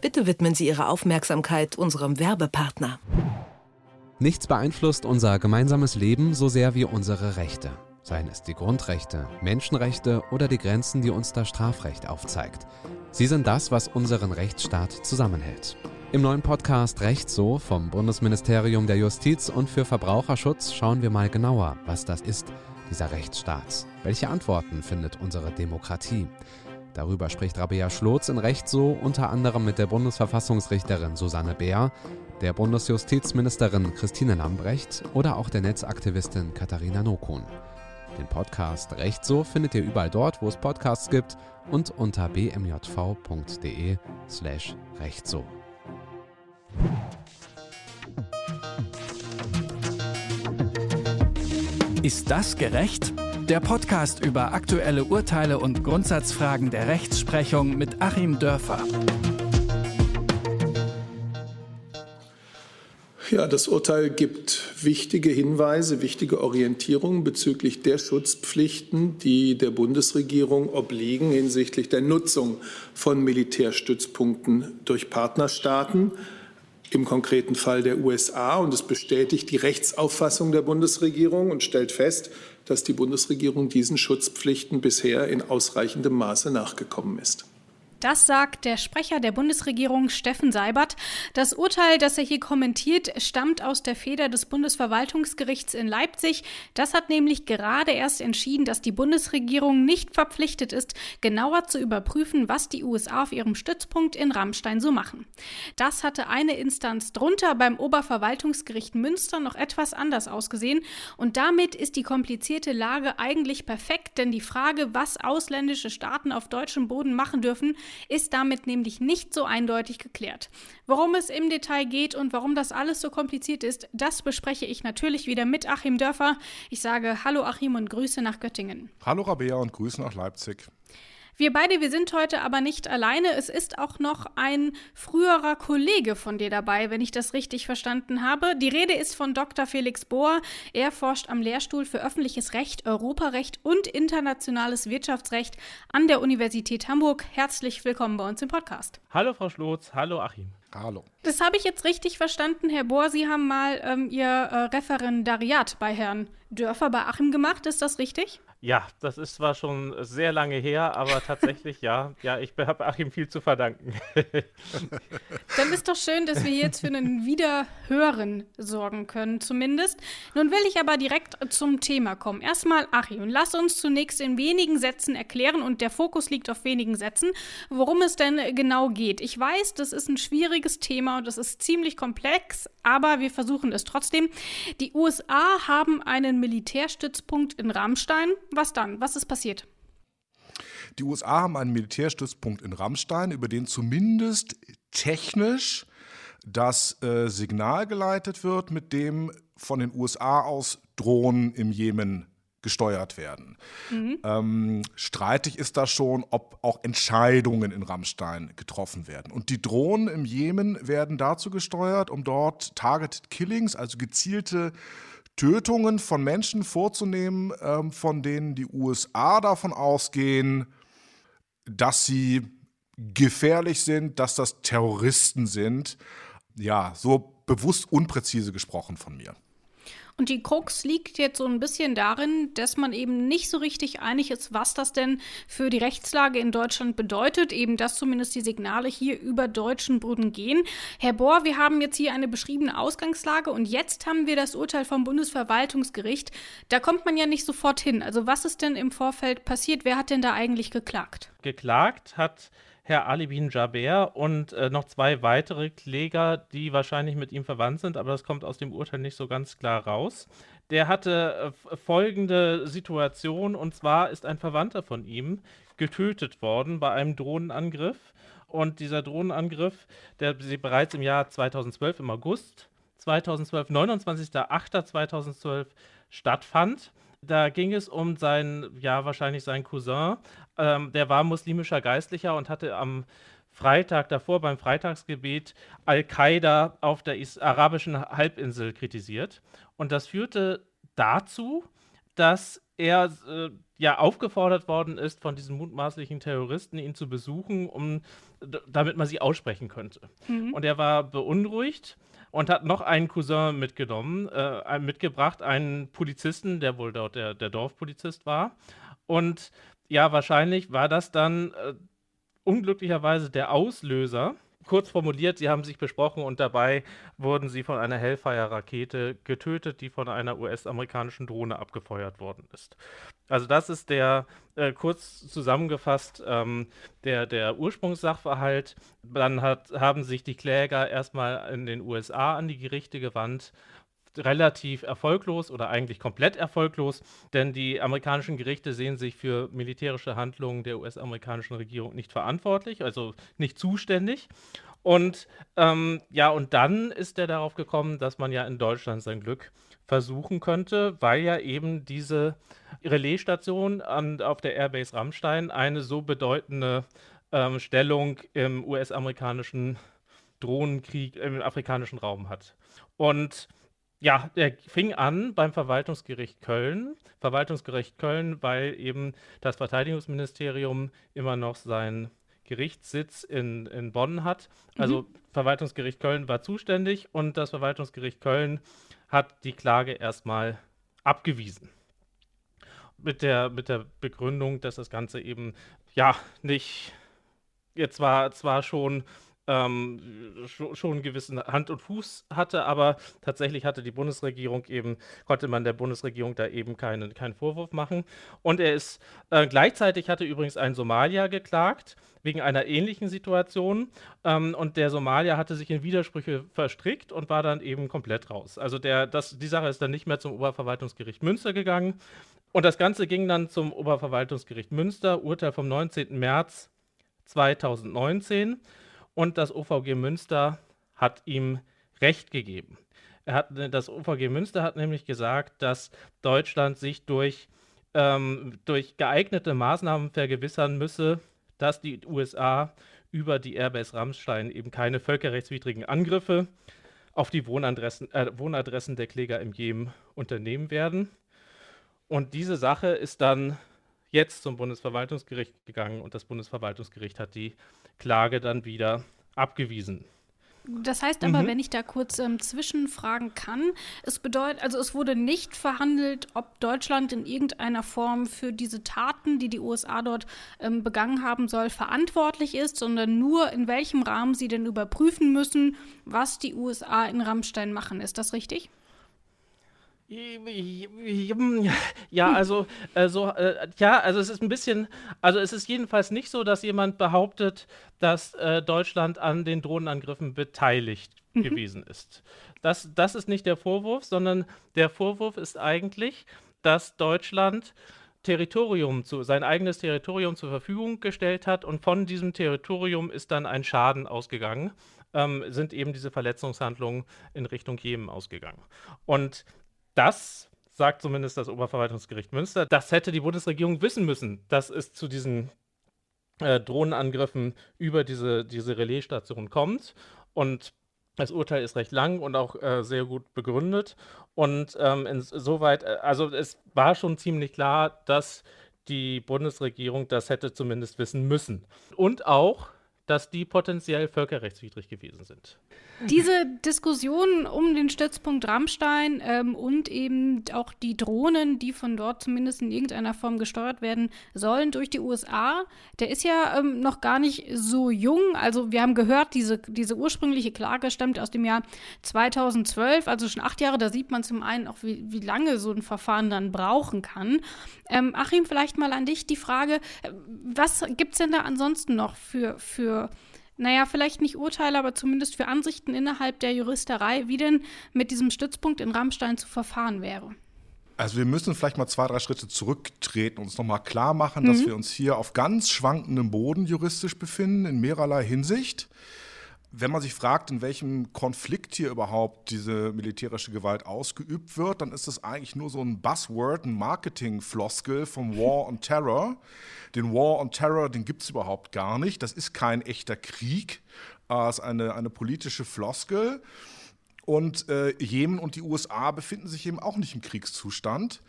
Bitte widmen Sie Ihre Aufmerksamkeit unserem Werbepartner. Nichts beeinflusst unser gemeinsames Leben so sehr wie unsere Rechte. Seien es die Grundrechte, Menschenrechte oder die Grenzen, die uns das Strafrecht aufzeigt. Sie sind das, was unseren Rechtsstaat zusammenhält. Im neuen Podcast Recht so vom Bundesministerium der Justiz und für Verbraucherschutz schauen wir mal genauer, was das ist, dieser Rechtsstaat. Welche Antworten findet unsere Demokratie? Darüber spricht Rabea Schlotz in Recht so unter anderem mit der Bundesverfassungsrichterin Susanne Beer, der Bundesjustizministerin Christine Lambrecht oder auch der Netzaktivistin Katharina Nokun. Den Podcast Recht so findet ihr überall dort, wo es Podcasts gibt und unter bmjv.de slash recht so. Ist das gerecht? Der Podcast über aktuelle Urteile und Grundsatzfragen der Rechtsprechung mit Achim Dörfer. Ja, das Urteil gibt wichtige Hinweise, wichtige Orientierungen bezüglich der Schutzpflichten, die der Bundesregierung obliegen hinsichtlich der Nutzung von Militärstützpunkten durch Partnerstaaten im konkreten Fall der USA. Und es bestätigt die Rechtsauffassung der Bundesregierung und stellt fest, dass die Bundesregierung diesen Schutzpflichten bisher in ausreichendem Maße nachgekommen ist. Das sagt der Sprecher der Bundesregierung Steffen Seibert. Das Urteil, das er hier kommentiert, stammt aus der Feder des Bundesverwaltungsgerichts in Leipzig. Das hat nämlich gerade erst entschieden, dass die Bundesregierung nicht verpflichtet ist, genauer zu überprüfen, was die USA auf ihrem Stützpunkt in Rammstein so machen. Das hatte eine Instanz drunter beim Oberverwaltungsgericht Münster noch etwas anders ausgesehen. Und damit ist die komplizierte Lage eigentlich perfekt, denn die Frage, was ausländische Staaten auf deutschem Boden machen dürfen, ist damit nämlich nicht so eindeutig geklärt. Worum es im Detail geht und warum das alles so kompliziert ist, das bespreche ich natürlich wieder mit Achim Dörfer. Ich sage Hallo Achim und Grüße nach Göttingen. Hallo Rabea und Grüße nach Leipzig. Wir beide, wir sind heute aber nicht alleine. Es ist auch noch ein früherer Kollege von dir dabei, wenn ich das richtig verstanden habe. Die Rede ist von Dr. Felix Bohr. Er forscht am Lehrstuhl für öffentliches Recht, Europarecht und internationales Wirtschaftsrecht an der Universität Hamburg. Herzlich willkommen bei uns im Podcast. Hallo Frau Schlotz, hallo Achim. Hallo. Das habe ich jetzt richtig verstanden, Herr Bohr. Sie haben mal ähm, Ihr äh, Referendariat bei Herrn Dörfer bei Achim gemacht. Ist das richtig? Ja, das ist zwar schon sehr lange her, aber tatsächlich ja. Ja, ich habe Achim viel zu verdanken. Dann ist doch schön, dass wir jetzt für einen Wiederhören sorgen können, zumindest. Nun will ich aber direkt zum Thema kommen. Erstmal, Achim, lass uns zunächst in wenigen Sätzen erklären, und der Fokus liegt auf wenigen Sätzen, worum es denn genau geht. Ich weiß, das ist ein schwieriges Thema und das ist ziemlich komplex, aber wir versuchen es trotzdem. Die USA haben einen Militärstützpunkt in Rammstein was dann? Was ist passiert? Die USA haben einen Militärstützpunkt in Rammstein, über den zumindest technisch das äh, Signal geleitet wird, mit dem von den USA aus Drohnen im Jemen gesteuert werden. Mhm. Ähm, streitig ist da schon, ob auch Entscheidungen in Rammstein getroffen werden. Und die Drohnen im Jemen werden dazu gesteuert, um dort Targeted Killings, also gezielte Tötungen von Menschen vorzunehmen, ähm, von denen die USA davon ausgehen, dass sie gefährlich sind, dass das Terroristen sind. Ja, so bewusst unpräzise gesprochen von mir. Und die Krux liegt jetzt so ein bisschen darin, dass man eben nicht so richtig einig ist, was das denn für die Rechtslage in Deutschland bedeutet, eben dass zumindest die Signale hier über deutschen Boden gehen. Herr Bohr, wir haben jetzt hier eine beschriebene Ausgangslage und jetzt haben wir das Urteil vom Bundesverwaltungsgericht. Da kommt man ja nicht sofort hin. Also was ist denn im Vorfeld passiert? Wer hat denn da eigentlich geklagt? Geklagt hat Herr Ali Jaber und äh, noch zwei weitere Kläger, die wahrscheinlich mit ihm verwandt sind, aber das kommt aus dem Urteil nicht so ganz klar raus. Der hatte äh, folgende Situation und zwar ist ein Verwandter von ihm getötet worden bei einem Drohnenangriff und dieser Drohnenangriff, der bereits im Jahr 2012 im August 2012, 29.08.2012 stattfand. Da ging es um seinen, ja, wahrscheinlich seinen Cousin. Ähm, der war muslimischer Geistlicher und hatte am Freitag davor beim Freitagsgebet Al-Qaida auf der arabischen Halbinsel kritisiert. Und das führte dazu, dass er äh, ja aufgefordert worden ist von diesen mutmaßlichen Terroristen, ihn zu besuchen, um damit man sie aussprechen könnte. Mhm. Und er war beunruhigt und hat noch einen Cousin mitgenommen, äh, mitgebracht, einen Polizisten, der wohl dort der, der Dorfpolizist war. Und ja, wahrscheinlich war das dann äh, unglücklicherweise der Auslöser kurz formuliert, sie haben sich besprochen und dabei wurden sie von einer Hellfire-Rakete getötet, die von einer US-amerikanischen Drohne abgefeuert worden ist. Also das ist der, äh, kurz zusammengefasst, ähm, der, der Ursprungssachverhalt. Dann hat, haben sich die Kläger erstmal in den USA an die Gerichte gewandt relativ erfolglos oder eigentlich komplett erfolglos, denn die amerikanischen Gerichte sehen sich für militärische Handlungen der US-amerikanischen Regierung nicht verantwortlich, also nicht zuständig. Und ähm, ja, und dann ist er darauf gekommen, dass man ja in Deutschland sein Glück versuchen könnte, weil ja eben diese Relaisstation an, auf der Airbase Rammstein eine so bedeutende ähm, Stellung im US-amerikanischen Drohnenkrieg im afrikanischen Raum hat. Und ja, der fing an beim Verwaltungsgericht Köln. Verwaltungsgericht Köln, weil eben das Verteidigungsministerium immer noch seinen Gerichtssitz in, in Bonn hat. Also mhm. Verwaltungsgericht Köln war zuständig und das Verwaltungsgericht Köln hat die Klage erstmal abgewiesen. Mit der, mit der Begründung, dass das Ganze eben ja nicht jetzt war zwar schon ähm, schon, einen gewissen Hand und Fuß hatte, aber tatsächlich hatte die Bundesregierung eben, konnte man der Bundesregierung da eben keine, keinen Vorwurf machen. Und er ist äh, gleichzeitig hatte übrigens ein Somalier geklagt wegen einer ähnlichen Situation. Ähm, und der Somalier hatte sich in Widersprüche verstrickt und war dann eben komplett raus. Also der, das, die Sache ist dann nicht mehr zum Oberverwaltungsgericht Münster gegangen. Und das Ganze ging dann zum Oberverwaltungsgericht Münster, Urteil vom 19. März 2019 und das OVG Münster hat ihm Recht gegeben. Er hat, das OVG Münster hat nämlich gesagt, dass Deutschland sich durch, ähm, durch geeignete Maßnahmen vergewissern müsse, dass die USA über die Airbase Rammstein eben keine völkerrechtswidrigen Angriffe auf die Wohnadressen, äh, Wohnadressen der Kläger im Jemen unternehmen werden. Und diese Sache ist dann jetzt zum Bundesverwaltungsgericht gegangen und das Bundesverwaltungsgericht hat die Klage dann wieder abgewiesen. Das heißt aber, mhm. wenn ich da kurz ähm, zwischenfragen kann, es bedeutet, also es wurde nicht verhandelt, ob Deutschland in irgendeiner Form für diese Taten, die die USA dort ähm, begangen haben soll, verantwortlich ist, sondern nur in welchem Rahmen sie denn überprüfen müssen, was die USA in Rammstein machen. Ist das richtig? Ja, also, also äh, ja, also es ist ein bisschen, also es ist jedenfalls nicht so, dass jemand behauptet, dass äh, Deutschland an den Drohnenangriffen beteiligt mhm. gewesen ist. Das, das ist nicht der Vorwurf, sondern der Vorwurf ist eigentlich, dass Deutschland Territorium zu, sein eigenes Territorium zur Verfügung gestellt hat und von diesem Territorium ist dann ein Schaden ausgegangen, ähm, sind eben diese Verletzungshandlungen in Richtung Jemen ausgegangen. Und das sagt zumindest das Oberverwaltungsgericht Münster. Das hätte die Bundesregierung wissen müssen, dass es zu diesen äh, Drohnenangriffen über diese, diese Relaisstation kommt. Und das Urteil ist recht lang und auch äh, sehr gut begründet. Und ähm, insoweit, äh, also es war schon ziemlich klar, dass die Bundesregierung das hätte zumindest wissen müssen. Und auch, dass die potenziell völkerrechtswidrig gewesen sind. Diese Diskussion um den Stützpunkt Rammstein ähm, und eben auch die Drohnen, die von dort zumindest in irgendeiner Form gesteuert werden sollen durch die USA, der ist ja ähm, noch gar nicht so jung. Also wir haben gehört, diese, diese ursprüngliche Klage stammt aus dem Jahr 2012, also schon acht Jahre. Da sieht man zum einen auch, wie, wie lange so ein Verfahren dann brauchen kann. Ähm, Achim, vielleicht mal an dich die Frage, äh, was gibt es denn da ansonsten noch für, für naja, vielleicht nicht Urteile, aber zumindest für Ansichten innerhalb der Juristerei, wie denn mit diesem Stützpunkt in Rammstein zu verfahren wäre. Also wir müssen vielleicht mal zwei, drei Schritte zurücktreten und uns nochmal klar machen, mhm. dass wir uns hier auf ganz schwankendem Boden juristisch befinden, in mehrerlei Hinsicht. Wenn man sich fragt, in welchem Konflikt hier überhaupt diese militärische Gewalt ausgeübt wird, dann ist das eigentlich nur so ein Buzzword, ein Marketing-Floskel vom War on Terror. Den War on Terror, den gibt es überhaupt gar nicht. Das ist kein echter Krieg. Es ist eine, eine politische Floskel. Und äh, Jemen und die USA befinden sich eben auch nicht im Kriegszustand.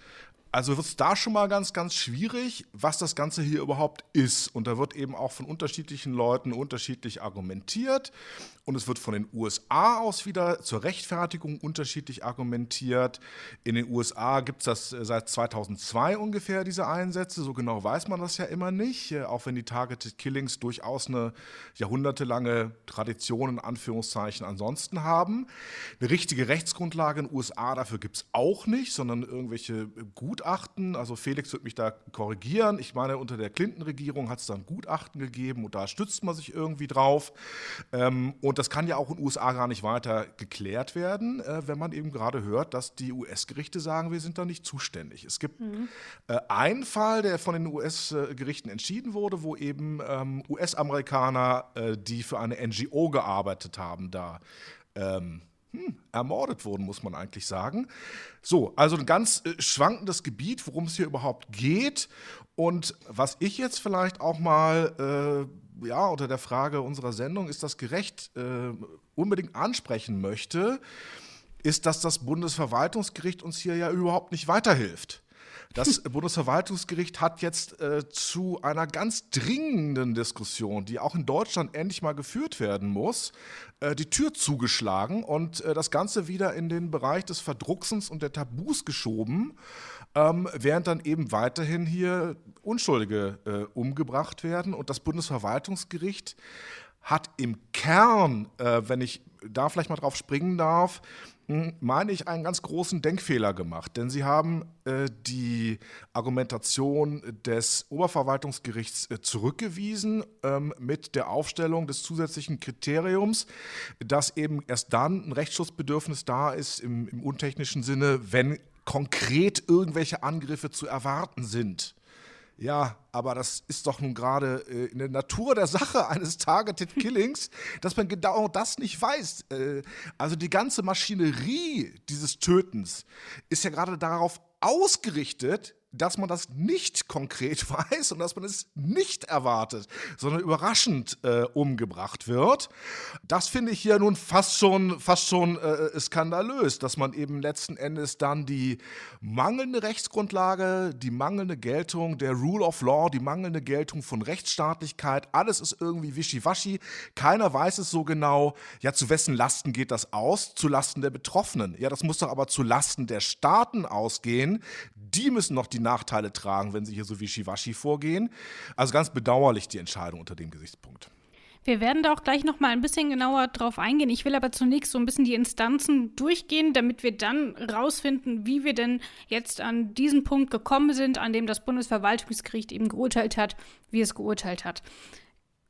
Also wird es da schon mal ganz, ganz schwierig, was das Ganze hier überhaupt ist. Und da wird eben auch von unterschiedlichen Leuten unterschiedlich argumentiert. Und es wird von den USA aus wieder zur Rechtfertigung unterschiedlich argumentiert. In den USA gibt es das äh, seit 2002 ungefähr, diese Einsätze. So genau weiß man das ja immer nicht, äh, auch wenn die Targeted Killings durchaus eine jahrhundertelange Tradition in Anführungszeichen ansonsten haben. Eine richtige Rechtsgrundlage in den USA dafür gibt es auch nicht, sondern irgendwelche Gutachten. Also Felix wird mich da korrigieren. Ich meine, unter der Clinton-Regierung hat es dann Gutachten gegeben und da stützt man sich irgendwie drauf. Ähm, und das kann ja auch in den USA gar nicht weiter geklärt werden, äh, wenn man eben gerade hört, dass die US-Gerichte sagen, wir sind da nicht zuständig. Es gibt mhm. äh, einen Fall, der von den US-Gerichten entschieden wurde, wo eben ähm, US-Amerikaner, äh, die für eine NGO gearbeitet haben, da ähm, hm, ermordet wurden, muss man eigentlich sagen. So, also ein ganz äh, schwankendes Gebiet, worum es hier überhaupt geht. Und was ich jetzt vielleicht auch mal äh, ja, unter der Frage unserer Sendung, ist das gerecht, äh, unbedingt ansprechen möchte, ist, dass das Bundesverwaltungsgericht uns hier ja überhaupt nicht weiterhilft. Das Bundesverwaltungsgericht hat jetzt äh, zu einer ganz dringenden Diskussion, die auch in Deutschland endlich mal geführt werden muss, äh, die Tür zugeschlagen und äh, das Ganze wieder in den Bereich des Verdrucksens und der Tabus geschoben, ähm, während dann eben weiterhin hier Unschuldige äh, umgebracht werden. Und das Bundesverwaltungsgericht hat im Kern, äh, wenn ich da vielleicht mal drauf springen darf, meine ich, einen ganz großen Denkfehler gemacht. Denn sie haben äh, die Argumentation des Oberverwaltungsgerichts äh, zurückgewiesen ähm, mit der Aufstellung des zusätzlichen Kriteriums, dass eben erst dann ein Rechtsschutzbedürfnis da ist im, im untechnischen Sinne, wenn konkret irgendwelche Angriffe zu erwarten sind. Ja, aber das ist doch nun gerade äh, in der Natur der Sache eines Targeted Killings, dass man genau das nicht weiß. Äh, also die ganze Maschinerie dieses Tötens ist ja gerade darauf ausgerichtet, dass man das nicht konkret weiß und dass man es nicht erwartet, sondern überraschend äh, umgebracht wird. Das finde ich hier nun fast schon, fast schon äh, skandalös, dass man eben letzten Endes dann die mangelnde Rechtsgrundlage, die mangelnde Geltung der Rule of Law, die mangelnde Geltung von Rechtsstaatlichkeit, alles ist irgendwie wischiwaschi. Keiner weiß es so genau. Ja, zu wessen Lasten geht das aus? Zu Lasten der Betroffenen. Ja, das muss doch aber zu Lasten der Staaten ausgehen. Die müssen noch die Nachteile tragen, wenn sie hier so wie Shiwashi vorgehen. Also ganz bedauerlich die Entscheidung unter dem Gesichtspunkt. Wir werden da auch gleich noch mal ein bisschen genauer drauf eingehen. Ich will aber zunächst so ein bisschen die Instanzen durchgehen, damit wir dann rausfinden, wie wir denn jetzt an diesen Punkt gekommen sind, an dem das Bundesverwaltungsgericht eben geurteilt hat, wie es geurteilt hat.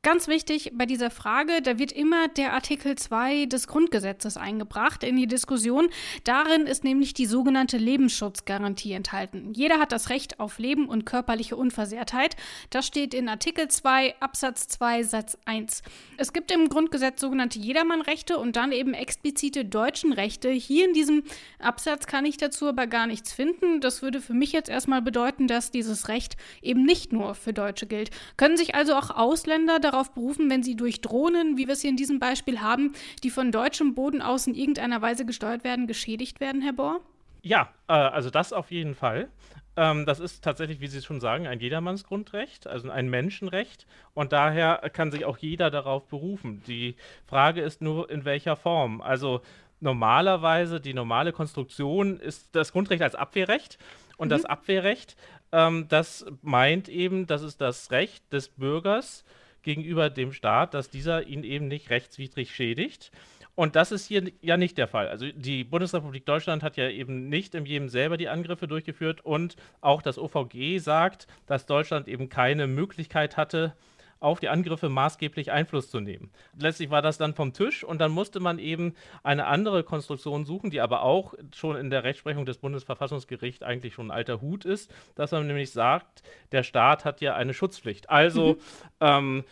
Ganz wichtig bei dieser Frage, da wird immer der Artikel 2 des Grundgesetzes eingebracht in die Diskussion. Darin ist nämlich die sogenannte Lebensschutzgarantie enthalten. Jeder hat das Recht auf Leben und körperliche Unversehrtheit. Das steht in Artikel 2 Absatz 2 Satz 1. Es gibt im Grundgesetz sogenannte Jedermannrechte und dann eben explizite deutschen Rechte. Hier in diesem Absatz kann ich dazu aber gar nichts finden. Das würde für mich jetzt erstmal bedeuten, dass dieses Recht eben nicht nur für Deutsche gilt. Können sich also auch Ausländer darauf berufen, wenn sie durch Drohnen, wie wir es hier in diesem Beispiel haben, die von deutschem Boden aus in irgendeiner Weise gesteuert werden, geschädigt werden, Herr Bohr? Ja, äh, also das auf jeden Fall. Ähm, das ist tatsächlich, wie Sie schon sagen, ein Jedermannsgrundrecht, also ein Menschenrecht. Und daher kann sich auch jeder darauf berufen. Die Frage ist nur, in welcher Form. Also normalerweise, die normale Konstruktion ist das Grundrecht als Abwehrrecht. Und mhm. das Abwehrrecht, ähm, das meint eben, das ist das Recht des Bürgers, gegenüber dem Staat, dass dieser ihn eben nicht rechtswidrig schädigt. Und das ist hier ja nicht der Fall. Also die Bundesrepublik Deutschland hat ja eben nicht im Jemen selber die Angriffe durchgeführt und auch das OVG sagt, dass Deutschland eben keine Möglichkeit hatte, auf die Angriffe maßgeblich Einfluss zu nehmen. Letztlich war das dann vom Tisch und dann musste man eben eine andere Konstruktion suchen, die aber auch schon in der Rechtsprechung des Bundesverfassungsgerichts eigentlich schon ein alter Hut ist, dass man nämlich sagt, der Staat hat ja eine Schutzpflicht. Also mhm. ähm,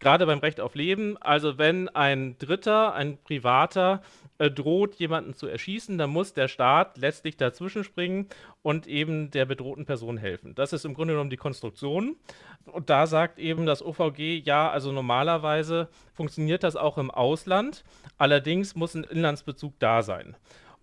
gerade beim Recht auf Leben, also wenn ein Dritter, ein Privater äh, droht, jemanden zu erschießen, dann muss der Staat letztlich dazwischen springen und eben der bedrohten Person helfen. Das ist im Grunde genommen die Konstruktion. Und da sagt eben das OVG, ja, also normalerweise funktioniert das auch im Ausland, allerdings muss ein Inlandsbezug da sein.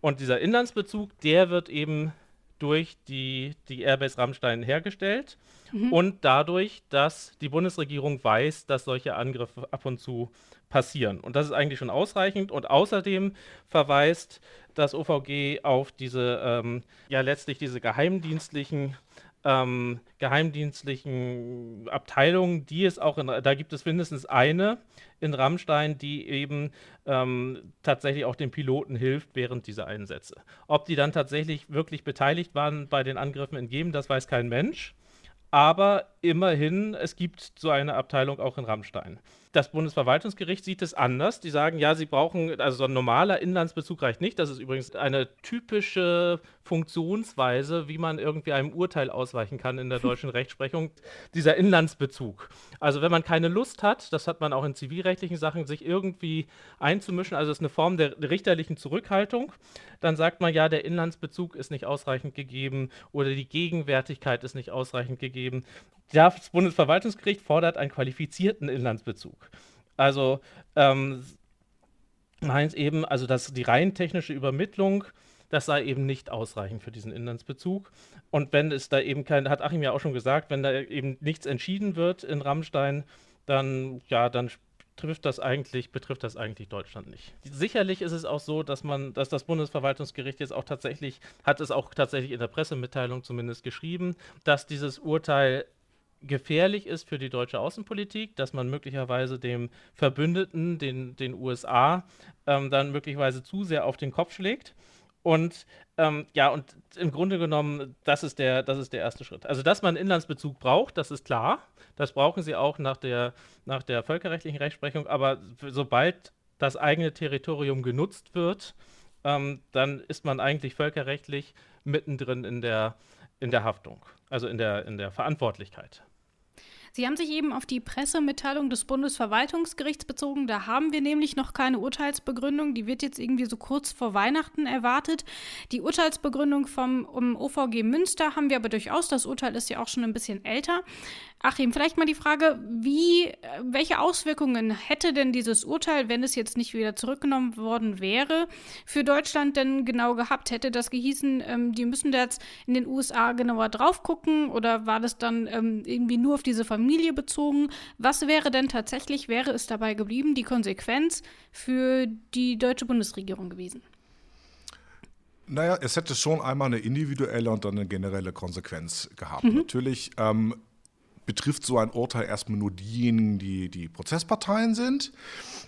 Und dieser Inlandsbezug, der wird eben durch die, die Airbase Rammstein hergestellt mhm. und dadurch, dass die Bundesregierung weiß, dass solche Angriffe ab und zu passieren. Und das ist eigentlich schon ausreichend. Und außerdem verweist das OVG auf diese, ähm, ja letztlich diese geheimdienstlichen ähm, geheimdienstlichen Abteilungen, die es auch in, da gibt es mindestens eine in Rammstein, die eben ähm, tatsächlich auch den Piloten hilft während dieser Einsätze. Ob die dann tatsächlich wirklich beteiligt waren bei den Angriffen in Jemen, das weiß kein Mensch. Aber immerhin, es gibt so eine Abteilung auch in Rammstein. Das Bundesverwaltungsgericht sieht es anders. Die sagen, ja, sie brauchen, also so ein normaler Inlandsbezug reicht nicht. Das ist übrigens eine typische Funktionsweise, wie man irgendwie einem Urteil ausweichen kann in der deutschen Rechtsprechung, dieser Inlandsbezug. Also wenn man keine Lust hat, das hat man auch in zivilrechtlichen Sachen, sich irgendwie einzumischen, also es ist eine Form der richterlichen Zurückhaltung, dann sagt man ja, der Inlandsbezug ist nicht ausreichend gegeben oder die Gegenwärtigkeit ist nicht ausreichend gegeben. Das Bundesverwaltungsgericht fordert einen qualifizierten Inlandsbezug. Also ähm, meint eben, also dass die rein technische Übermittlung, das sei eben nicht ausreichend für diesen Inlandsbezug. Und wenn es da eben kein, hat Achim ja auch schon gesagt, wenn da eben nichts entschieden wird in Rammstein, dann ja, dann trifft das eigentlich, betrifft das eigentlich Deutschland nicht. Sicherlich ist es auch so, dass man, dass das Bundesverwaltungsgericht jetzt auch tatsächlich, hat es auch tatsächlich in der Pressemitteilung zumindest geschrieben, dass dieses Urteil gefährlich ist für die deutsche Außenpolitik, dass man möglicherweise dem Verbündeten, den, den USA, ähm, dann möglicherweise zu sehr auf den Kopf schlägt. Und ähm, ja, und im Grunde genommen, das ist, der, das ist der erste Schritt. Also, dass man Inlandsbezug braucht, das ist klar. Das brauchen sie auch nach der, nach der völkerrechtlichen Rechtsprechung. Aber sobald das eigene Territorium genutzt wird, ähm, dann ist man eigentlich völkerrechtlich mittendrin in der, in der Haftung, also in der, in der Verantwortlichkeit. Sie haben sich eben auf die Pressemitteilung des Bundesverwaltungsgerichts bezogen. Da haben wir nämlich noch keine Urteilsbegründung. Die wird jetzt irgendwie so kurz vor Weihnachten erwartet. Die Urteilsbegründung vom um OVG Münster haben wir aber durchaus. Das Urteil ist ja auch schon ein bisschen älter. Achim, vielleicht mal die Frage, wie, welche Auswirkungen hätte denn dieses Urteil, wenn es jetzt nicht wieder zurückgenommen worden wäre, für Deutschland denn genau gehabt? Hätte das gehießen, ähm, die müssen da jetzt in den USA genauer drauf gucken oder war das dann ähm, irgendwie nur auf diese Familie bezogen? Was wäre denn tatsächlich, wäre es dabei geblieben, die Konsequenz für die deutsche Bundesregierung gewesen? Naja, es hätte schon einmal eine individuelle und dann eine generelle Konsequenz gehabt. Mhm. Natürlich ähm, betrifft so ein Urteil erstmal nur diejenigen, die die Prozessparteien sind.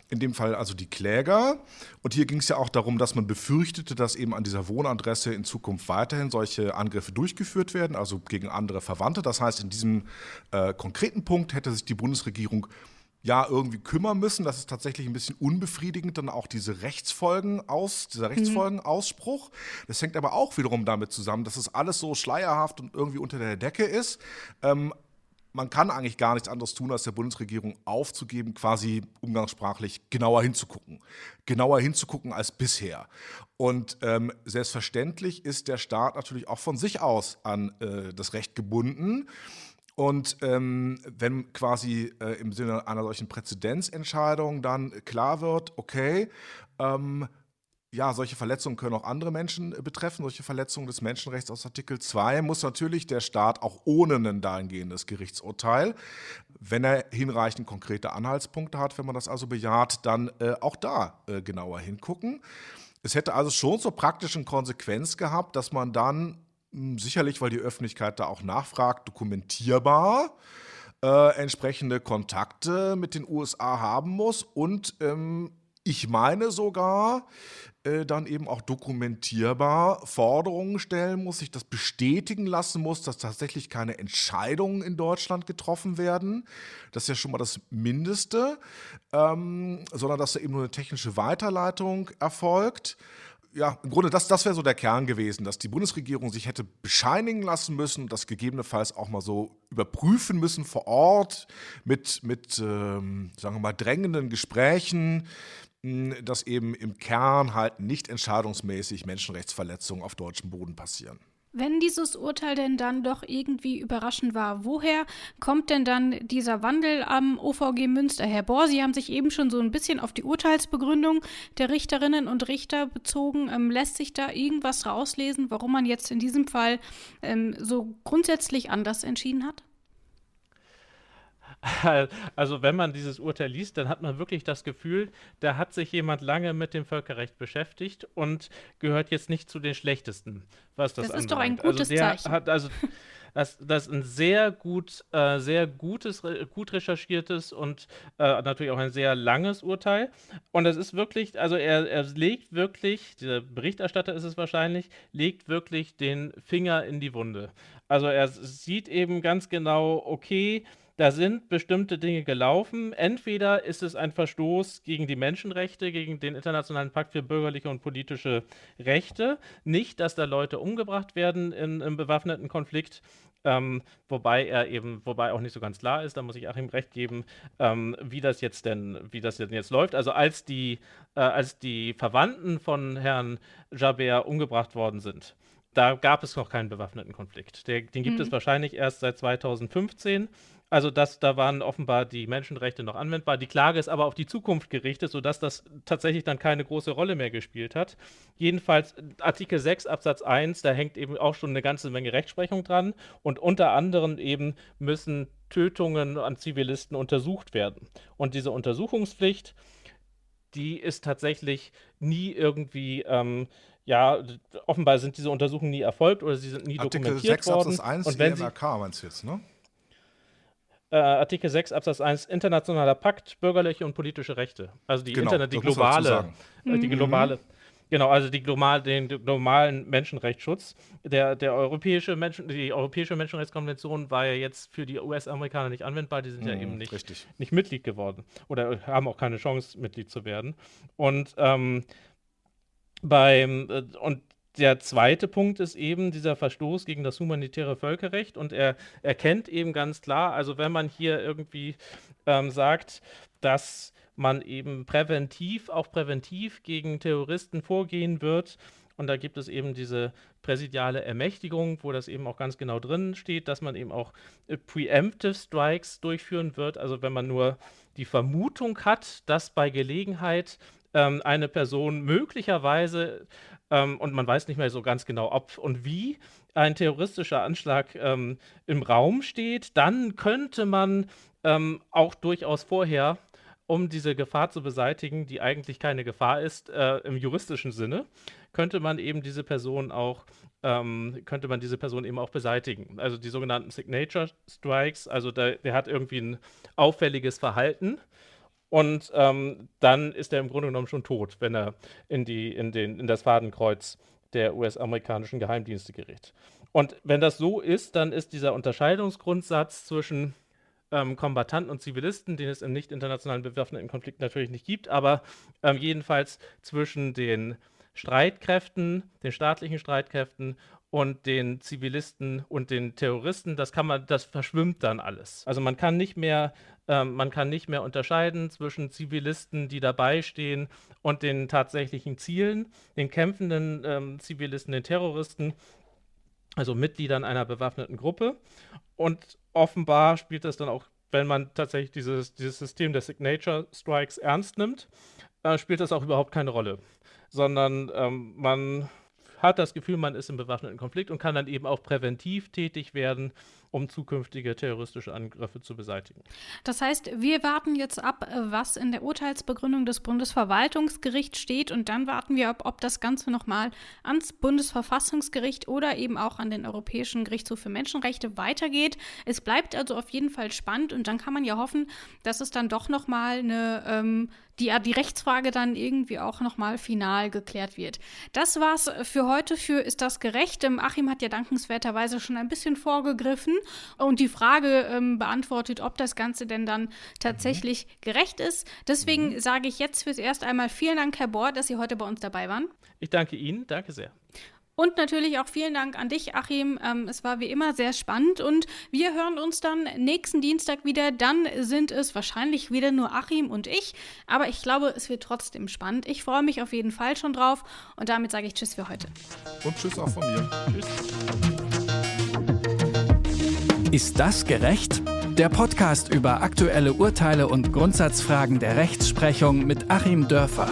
In dem Fall also die Kläger. Und hier ging es ja auch darum, dass man befürchtete, dass eben an dieser Wohnadresse in Zukunft weiterhin solche Angriffe durchgeführt werden, also gegen andere Verwandte. Das heißt, in diesem äh, konkreten Punkt hätte sich die Bundesregierung ja irgendwie kümmern müssen. Das ist tatsächlich ein bisschen unbefriedigend, dann auch diese Rechtsfolgen aus, dieser mhm. Rechtsfolgenausspruch. Das hängt aber auch wiederum damit zusammen, dass es alles so schleierhaft und irgendwie unter der Decke ist. Ähm, man kann eigentlich gar nichts anderes tun, als der Bundesregierung aufzugeben, quasi umgangssprachlich genauer hinzugucken. Genauer hinzugucken als bisher. Und ähm, selbstverständlich ist der Staat natürlich auch von sich aus an äh, das Recht gebunden. Und ähm, wenn quasi äh, im Sinne einer solchen Präzedenzentscheidung dann klar wird, okay, ähm, ja, solche Verletzungen können auch andere Menschen äh, betreffen. Solche Verletzungen des Menschenrechts aus Artikel 2 muss natürlich der Staat auch ohne ein dahingehendes Gerichtsurteil, wenn er hinreichend konkrete Anhaltspunkte hat, wenn man das also bejaht, dann äh, auch da äh, genauer hingucken. Es hätte also schon zur praktischen Konsequenz gehabt, dass man dann mh, hm, sicherlich, weil die Öffentlichkeit da auch nachfragt, dokumentierbar äh, entsprechende Kontakte mit den USA haben muss und ähm, ich meine sogar, äh, dann eben auch dokumentierbar Forderungen stellen muss, sich das bestätigen lassen muss, dass tatsächlich keine Entscheidungen in Deutschland getroffen werden. Das ist ja schon mal das Mindeste, ähm, sondern dass da eben nur eine technische Weiterleitung erfolgt ja, im Grunde, das, das wäre so der Kern gewesen, dass die Bundesregierung sich hätte bescheinigen lassen müssen, das gegebenenfalls auch mal so überprüfen müssen vor Ort mit, mit ähm, sagen wir mal, drängenden Gesprächen dass eben im Kern halt nicht entscheidungsmäßig Menschenrechtsverletzungen auf deutschem Boden passieren. Wenn dieses Urteil denn dann doch irgendwie überraschend war, woher kommt denn dann dieser Wandel am OVG Münster? Herr Bohr, Sie haben sich eben schon so ein bisschen auf die Urteilsbegründung der Richterinnen und Richter bezogen. Ähm, lässt sich da irgendwas rauslesen, warum man jetzt in diesem Fall ähm, so grundsätzlich anders entschieden hat? Also wenn man dieses Urteil liest, dann hat man wirklich das Gefühl, da hat sich jemand lange mit dem Völkerrecht beschäftigt und gehört jetzt nicht zu den Schlechtesten, was das, das ist doch ein also gutes also Zeichen. Hat also das, das ist ein sehr gut, äh, sehr gutes, gut recherchiertes und äh, natürlich auch ein sehr langes Urteil. Und es ist wirklich, also er, er legt wirklich, dieser Berichterstatter ist es wahrscheinlich, legt wirklich den Finger in die Wunde. Also er sieht eben ganz genau, okay, da sind bestimmte Dinge gelaufen. Entweder ist es ein Verstoß gegen die Menschenrechte, gegen den Internationalen Pakt für bürgerliche und politische Rechte. Nicht, dass da Leute umgebracht werden in, im bewaffneten Konflikt. Ähm, wobei er eben, wobei auch nicht so ganz klar ist, da muss ich Achim recht geben, ähm, wie das jetzt denn, wie das denn jetzt läuft. Also als die, äh, als die Verwandten von Herrn Jabert umgebracht worden sind, da gab es noch keinen bewaffneten Konflikt. Der, den gibt mhm. es wahrscheinlich erst seit 2015. Also das, da waren offenbar die Menschenrechte noch anwendbar. Die Klage ist aber auf die Zukunft gerichtet, sodass das tatsächlich dann keine große Rolle mehr gespielt hat. Jedenfalls Artikel 6 Absatz 1, da hängt eben auch schon eine ganze Menge Rechtsprechung dran. Und unter anderem eben müssen Tötungen an Zivilisten untersucht werden. Und diese Untersuchungspflicht, die ist tatsächlich nie irgendwie ähm, ja, offenbar sind diese Untersuchungen nie erfolgt oder sie sind nie Artikel dokumentiert 6, worden. Absatz 1 und wenn EMRK meinst du jetzt, ne? Äh, Artikel 6 Absatz 1 internationaler Pakt, bürgerliche und politische Rechte. Also die genau, Internet, die globale, äh, die mhm. globale, genau, also die global, den globalen Menschenrechtsschutz. Der, der europäische Menschen, die Europäische Menschenrechtskonvention war ja jetzt für die US-Amerikaner nicht anwendbar, die sind mhm, ja eben nicht, nicht Mitglied geworden oder haben auch keine Chance, Mitglied zu werden. Und ähm, beim äh, und der zweite Punkt ist eben dieser Verstoß gegen das humanitäre Völkerrecht und er erkennt eben ganz klar, also wenn man hier irgendwie ähm, sagt, dass man eben präventiv, auch präventiv gegen Terroristen vorgehen wird, und da gibt es eben diese präsidiale Ermächtigung, wo das eben auch ganz genau drin steht, dass man eben auch äh, Preemptive Strikes durchführen wird. Also wenn man nur die Vermutung hat, dass bei Gelegenheit ähm, eine Person möglicherweise ähm, und man weiß nicht mehr so ganz genau, ob und wie ein terroristischer Anschlag ähm, im Raum steht, dann könnte man ähm, auch durchaus vorher, um diese Gefahr zu beseitigen, die eigentlich keine Gefahr ist äh, im juristischen Sinne, könnte man eben diese Person auch ähm, könnte man diese Person eben auch beseitigen. Also die sogenannten Signature Strikes, also der, der hat irgendwie ein auffälliges Verhalten und ähm, dann ist er im Grunde genommen schon tot, wenn er in, die, in, den, in das Fadenkreuz der US-amerikanischen Geheimdienste gerät. Und wenn das so ist, dann ist dieser Unterscheidungsgrundsatz zwischen ähm, Kombattanten und Zivilisten, den es im nicht internationalen bewaffneten Konflikt natürlich nicht gibt, aber ähm, jedenfalls zwischen den Streitkräften, den staatlichen Streitkräften und den Zivilisten und den Terroristen, das kann man, das verschwimmt dann alles. Also man kann nicht mehr, ähm, man kann nicht mehr unterscheiden zwischen Zivilisten, die dabei stehen, und den tatsächlichen Zielen, den kämpfenden ähm, Zivilisten, den Terroristen, also Mitgliedern einer bewaffneten Gruppe. Und offenbar spielt das dann auch, wenn man tatsächlich dieses, dieses System der Signature Strikes ernst nimmt, äh, spielt das auch überhaupt keine Rolle, sondern ähm, man hat das Gefühl, man ist im bewaffneten Konflikt und kann dann eben auch präventiv tätig werden um zukünftige terroristische Angriffe zu beseitigen. Das heißt, wir warten jetzt ab, was in der Urteilsbegründung des Bundesverwaltungsgerichts steht und dann warten wir, ob, ob das Ganze nochmal ans Bundesverfassungsgericht oder eben auch an den Europäischen Gerichtshof für Menschenrechte weitergeht. Es bleibt also auf jeden Fall spannend und dann kann man ja hoffen, dass es dann doch nochmal eine ähm, die, die Rechtsfrage dann irgendwie auch nochmal final geklärt wird. Das war's für heute für Ist das gerecht? Ähm, Achim hat ja dankenswerterweise schon ein bisschen vorgegriffen und die Frage ähm, beantwortet, ob das Ganze denn dann tatsächlich mhm. gerecht ist. Deswegen mhm. sage ich jetzt fürs erste einmal vielen Dank, Herr Bohr, dass Sie heute bei uns dabei waren. Ich danke Ihnen, danke sehr. Und natürlich auch vielen Dank an dich, Achim. Ähm, es war wie immer sehr spannend und wir hören uns dann nächsten Dienstag wieder. Dann sind es wahrscheinlich wieder nur Achim und ich, aber ich glaube, es wird trotzdem spannend. Ich freue mich auf jeden Fall schon drauf und damit sage ich Tschüss für heute. Und Tschüss auch von mir. Tschüss. Ist das gerecht? Der Podcast über aktuelle Urteile und Grundsatzfragen der Rechtsprechung mit Achim Dörfer.